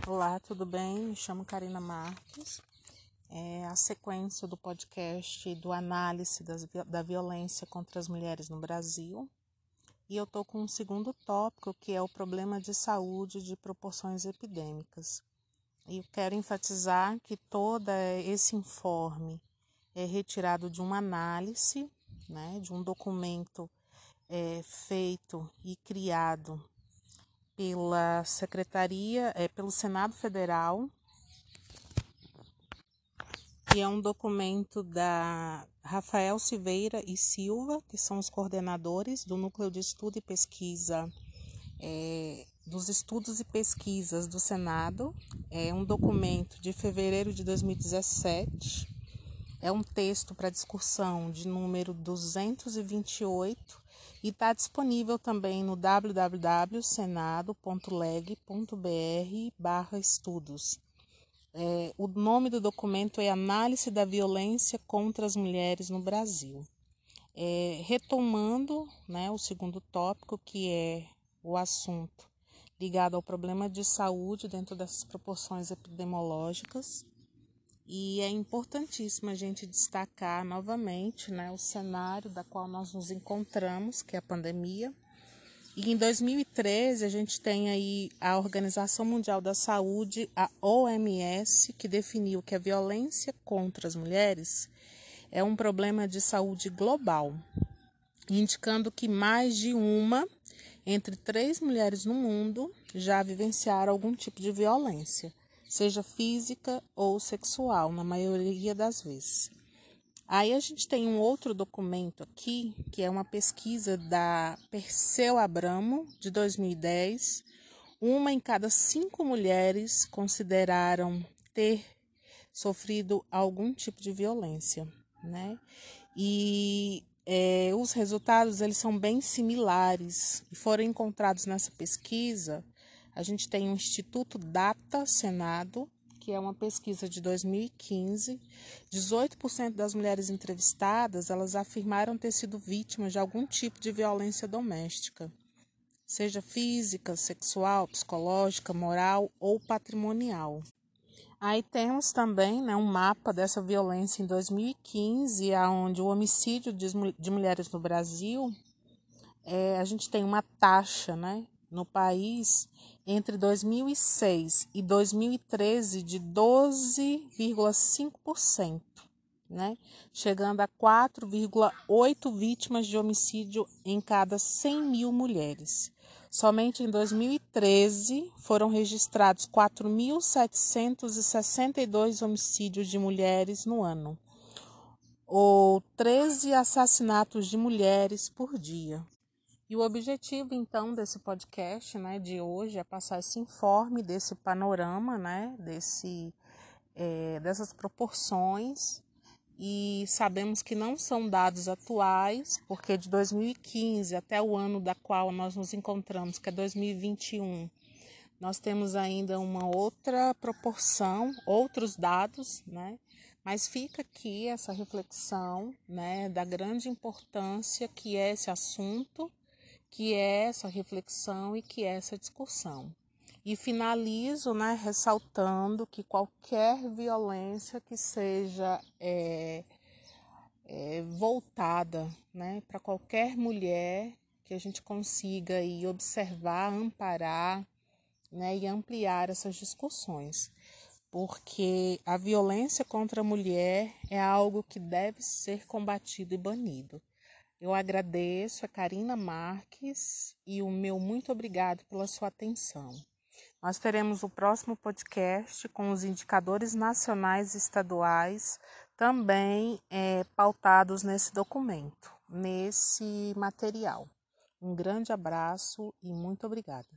Olá, tudo bem? Me chamo Karina Marques. É a sequência do podcast do análise das, da violência contra as mulheres no Brasil. E eu estou com um segundo tópico, que é o problema de saúde de proporções epidêmicas. E eu quero enfatizar que todo esse informe é retirado de uma análise, né, de um documento é, feito e criado pela Secretaria, é, pelo Senado Federal, que é um documento da Rafael Silveira e Silva, que são os coordenadores do Núcleo de Estudo e Pesquisa é, dos Estudos e Pesquisas do Senado. É um documento de fevereiro de 2017. É um texto para discussão de número 228 e está disponível também no www.senado.leg.br estudos. É, o nome do documento é Análise da Violência contra as Mulheres no Brasil. É, retomando né, o segundo tópico, que é o assunto ligado ao problema de saúde dentro dessas proporções epidemiológicas, e é importantíssimo a gente destacar novamente né, o cenário da qual nós nos encontramos, que é a pandemia. E em 2013 a gente tem aí a Organização Mundial da Saúde, a OMS, que definiu que a violência contra as mulheres é um problema de saúde global, indicando que mais de uma entre três mulheres no mundo já vivenciaram algum tipo de violência seja física ou sexual, na maioria das vezes. Aí a gente tem um outro documento aqui, que é uma pesquisa da Perseu Abramo, de 2010. Uma em cada cinco mulheres consideraram ter sofrido algum tipo de violência, né? E é, os resultados eles são bem similares e foram encontrados nessa pesquisa a gente tem o Instituto Data Senado, que é uma pesquisa de 2015. 18% das mulheres entrevistadas, elas afirmaram ter sido vítimas de algum tipo de violência doméstica, seja física, sexual, psicológica, moral ou patrimonial. Aí temos também né, um mapa dessa violência em 2015, onde o homicídio de, mulheres no Brasil, é, a gente tem uma taxa né, no país entre 2006 e 2013 de 12,5%, né? chegando a 4,8 vítimas de homicídio em cada 100 mil mulheres. Somente em 2013 foram registrados 4.762 homicídios de mulheres no ano, ou 13 assassinatos de mulheres por dia. E o objetivo, então, desse podcast né, de hoje é passar esse informe desse panorama, né, desse, é, dessas proporções. E sabemos que não são dados atuais, porque de 2015 até o ano da qual nós nos encontramos, que é 2021, nós temos ainda uma outra proporção, outros dados, né? Mas fica aqui essa reflexão, né, da grande importância que é esse assunto que é essa reflexão e que é essa discussão. E finalizo né, ressaltando que qualquer violência que seja é, é, voltada né, para qualquer mulher, que a gente consiga aí, observar, amparar né, e ampliar essas discussões. Porque a violência contra a mulher é algo que deve ser combatido e banido. Eu agradeço a Karina Marques e o meu muito obrigado pela sua atenção. Nós teremos o próximo podcast com os indicadores nacionais e estaduais também é, pautados nesse documento, nesse material. Um grande abraço e muito obrigada.